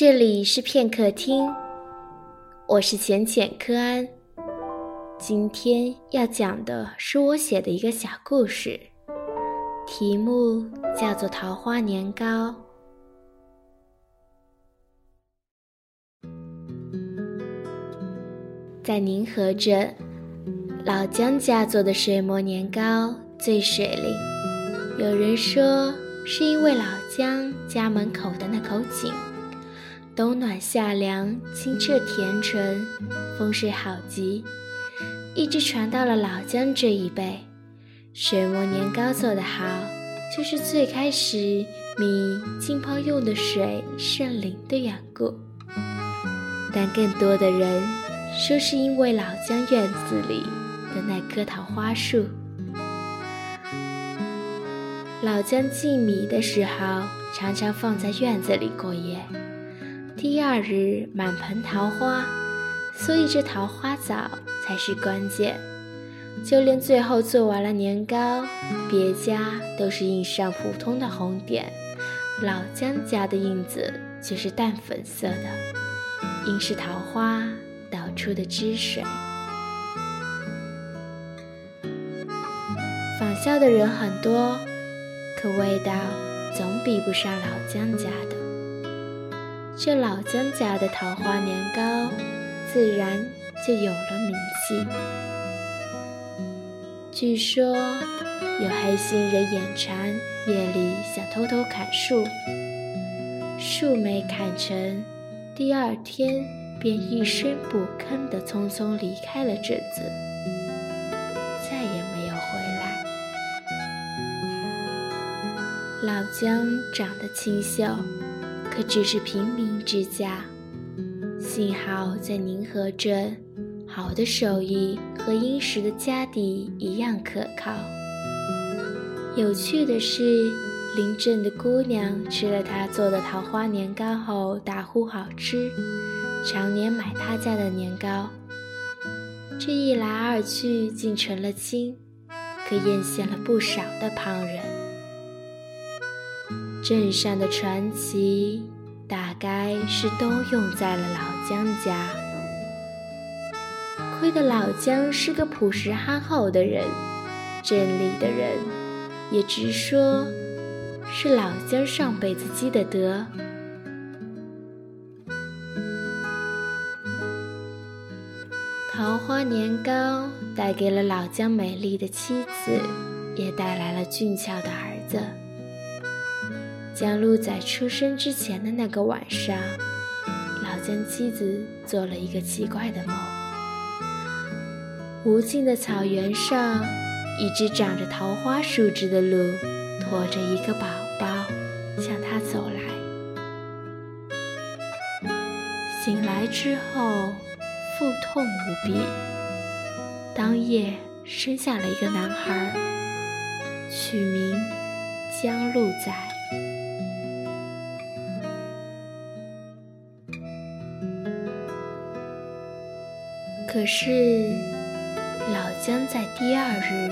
这里是片刻听，我是浅浅柯安。今天要讲的是我写的一个小故事，题目叫做《桃花年糕》。在宁河镇，老姜家做的水磨年糕最水灵。有人说，是因为老姜家门口的那口井。冬暖夏凉，清澈甜纯，风水好极，一直传到了老姜这一辈。水磨年糕做得好，就是最开始米浸泡用的水圣灵的缘故。但更多的人说是因为老姜院子里的那棵桃花树。老姜浸米的时候，常常放在院子里过夜。第二日满盆桃花，所以这桃花早才是关键。就连最后做完了年糕，别家都是印上普通的红点，老姜家的印子却是淡粉色的，应是桃花倒出的汁水。仿效的人很多，可味道总比不上老姜家的。这老姜家的桃花年糕，自然就有了名气。据说有黑心人眼馋，夜里想偷偷砍树，树没砍成，第二天便一声不吭地匆匆离开了镇子，再也没有回来。老姜长得清秀。可只是平民之家，幸好在宁河镇，好的手艺和殷实的家底一样可靠。有趣的是，邻镇的姑娘吃了他做的桃花年糕后，大呼好吃，常年买他家的年糕。这一来二去，竟成了亲，可艳羡了不少的旁人。镇上的传奇，大概是都用在了老姜家。亏得老姜是个朴实憨厚的人，镇里的人也直说，是老姜上辈子积的德。桃花年糕带给了老姜美丽的妻子，也带来了俊俏的儿子。江鹿仔出生之前的那个晚上，老姜妻子做了一个奇怪的梦：无尽的草原上，一只长着桃花树枝的鹿，驮着一个宝宝向他走来。醒来之后，腹痛无比，当夜生下了一个男孩，取名江鹿仔。可是，老姜在第二日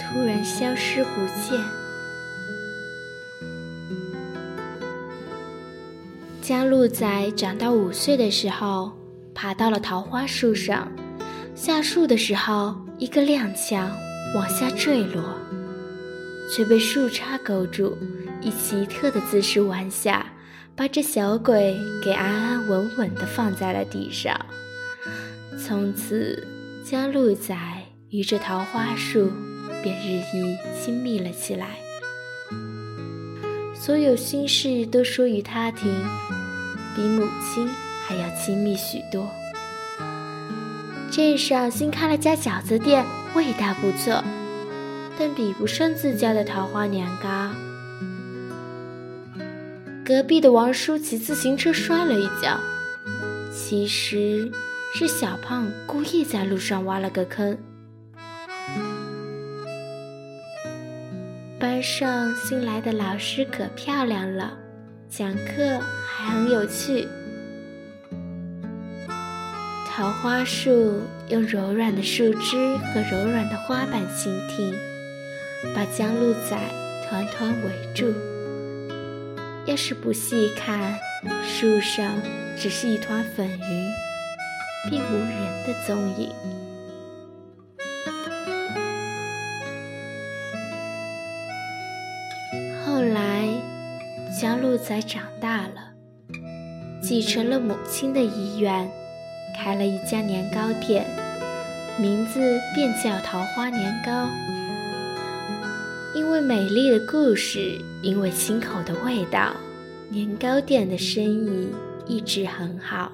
突然消失不见。江鹿仔长到五岁的时候，爬到了桃花树上，下树的时候一个踉跄，往下坠落，却被树杈勾住，以奇特的姿势弯下，把这小鬼给安安稳稳地放在了地上。从此，江鹿仔与这桃花树便日益亲密了起来。所有心事都说与他听，比母亲还要亲密许多。镇上新开了家饺子店，味道不错，但比不上自家的桃花年糕。隔壁的王叔骑自行车摔了一跤，其实。是小胖故意在路上挖了个坑。班上新来的老师可漂亮了，讲课还很有趣。桃花树用柔软的树枝和柔软的花瓣倾听，把江鹿仔团团围住。要是不细看，树上只是一团粉云，并无人的踪影。后来，江鹿仔长大了，继承了母亲的遗愿，开了一家年糕店，名字便叫桃花年糕。因为美丽的故事，因为清口的味道，年糕店的生意一直很好。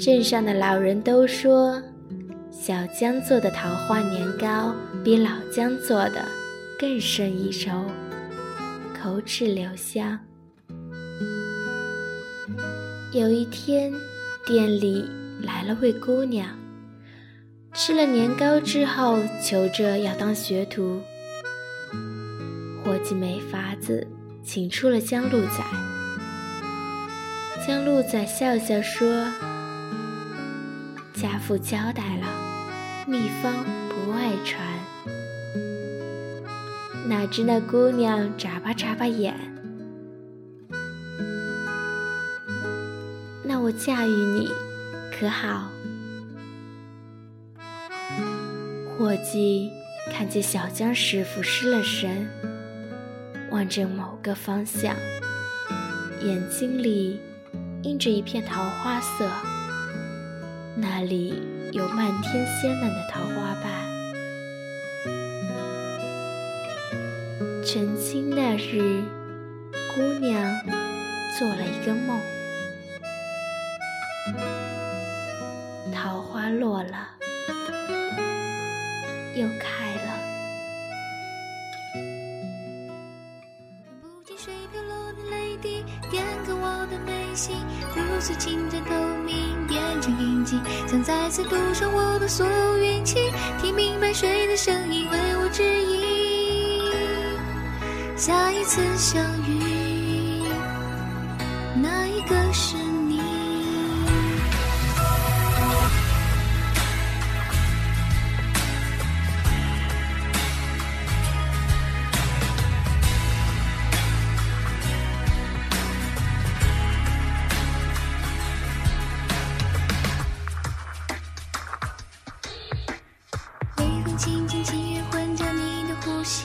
镇上的老人都说，小江做的桃花年糕比老江做的更胜一筹，口齿留香。有一天，店里来了位姑娘，吃了年糕之后，求着要当学徒。伙计没法子，请出了江鹿仔。江鹿仔笑笑说：“家父交代了，秘方不外传。”哪知那姑娘眨巴眨巴眼：“那我嫁与你，可好？”伙计看见小江师傅失了神。望着某个方向，眼睛里映着一片桃花色，那里有漫天鲜嫩的桃花瓣。成亲那日，姑娘做了一个梦，桃花落了，又开。心如此清澈透明，变成印记，想再次赌上我的所有运气。听明白谁的声音为我指引，下一次相遇，轻轻细吻混着你的呼吸，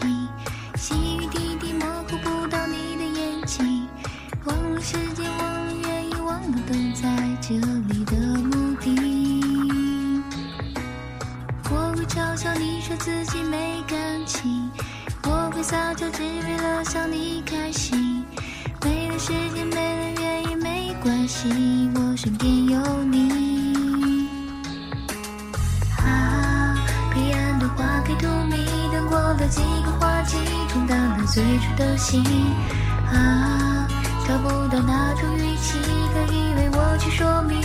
细雨滴滴模糊不到你的眼睛，忘了时间，忘了原因，忘了等在这里的目的。我会嘲笑你说自己没感情，我会撒娇只为了想你开心，没了时间，没了原因，没关系，我身边有。最初的心。啊，找不到那种语气可以为我去说明，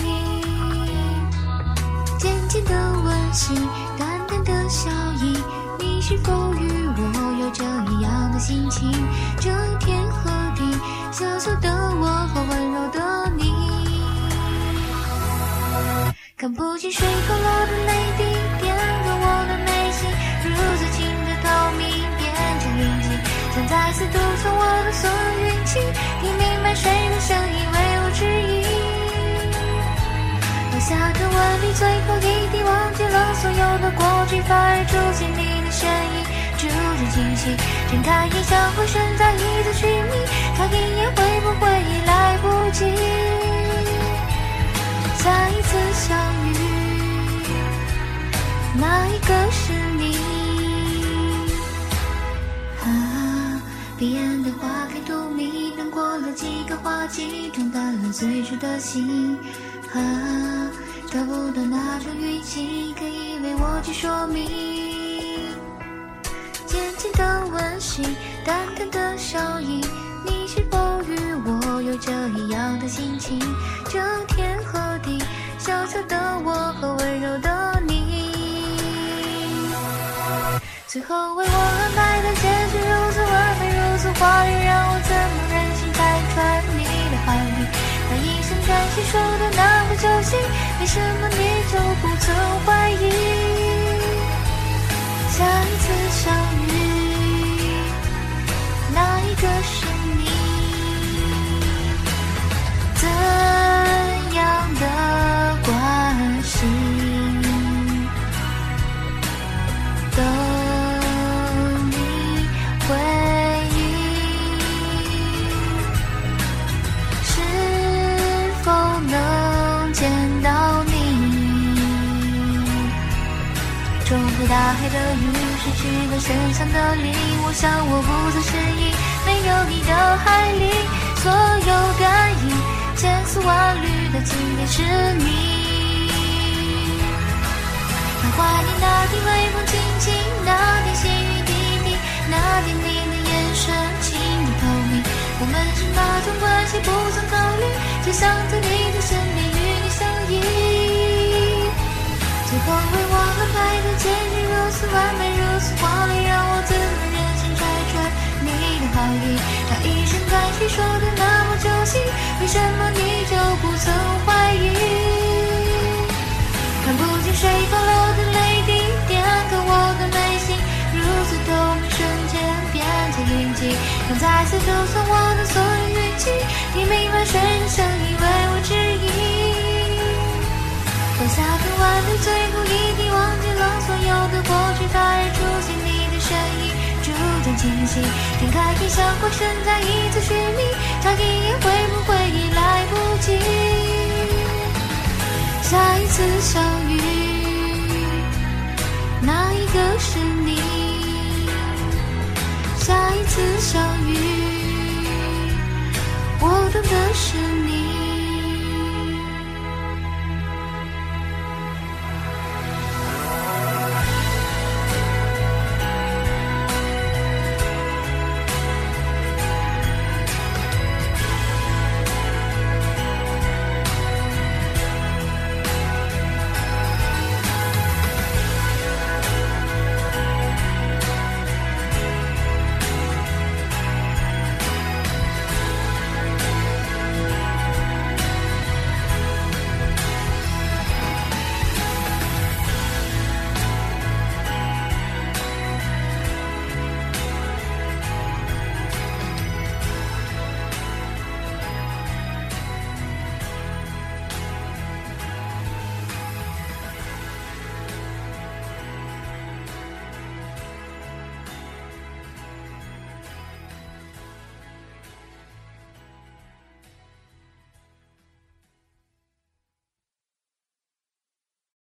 渐渐的温馨，淡淡的笑意，你是否与我？有着一样的心情，这天和地，小小的我和温柔的你，看不清水口落的泪滴，次赌上我的所有运气，听明白谁的声音为我指引，落下的吻里最后一滴，忘记了所有的过去，反而出现你的身影。逐渐清晰，睁开眼想回身再一次寻觅，看一眼会不会已来不及？下一次相遇，那一个是你？彼岸的花开荼蘼，等过了几个花季，冲淡了最初的心。啊，找不到那种语气可以为我去说明。浅的温馨，淡淡的笑意，你是否与我有着一样的心情？这天和地，小小的我和温柔的你，最后为我安排的结局话语，让我怎么忍心拆穿你的怀疑？那一声叹息说的那么揪心，为什么你就不曾怀疑？不再适应没有你的海里，所有感应千丝万缕的今天是你。还怀念那天微风轻轻，那天细雨滴滴，那天你的眼神轻易透明。我们是那种关系不曾考虑，只想在你的身边与你相依。最后会忘了拍的结局如此完美，如此华丽，就算我的所有运气，听明白谁的声音为我指引。放下个完美，最后一滴，忘记了所有的过去，反而出现你的身影，逐渐清晰。睁开眼，想过身再一次寻觅，差一眼会不会已来不及？下一次相遇，那一个是你？下一次相遇，等的是你。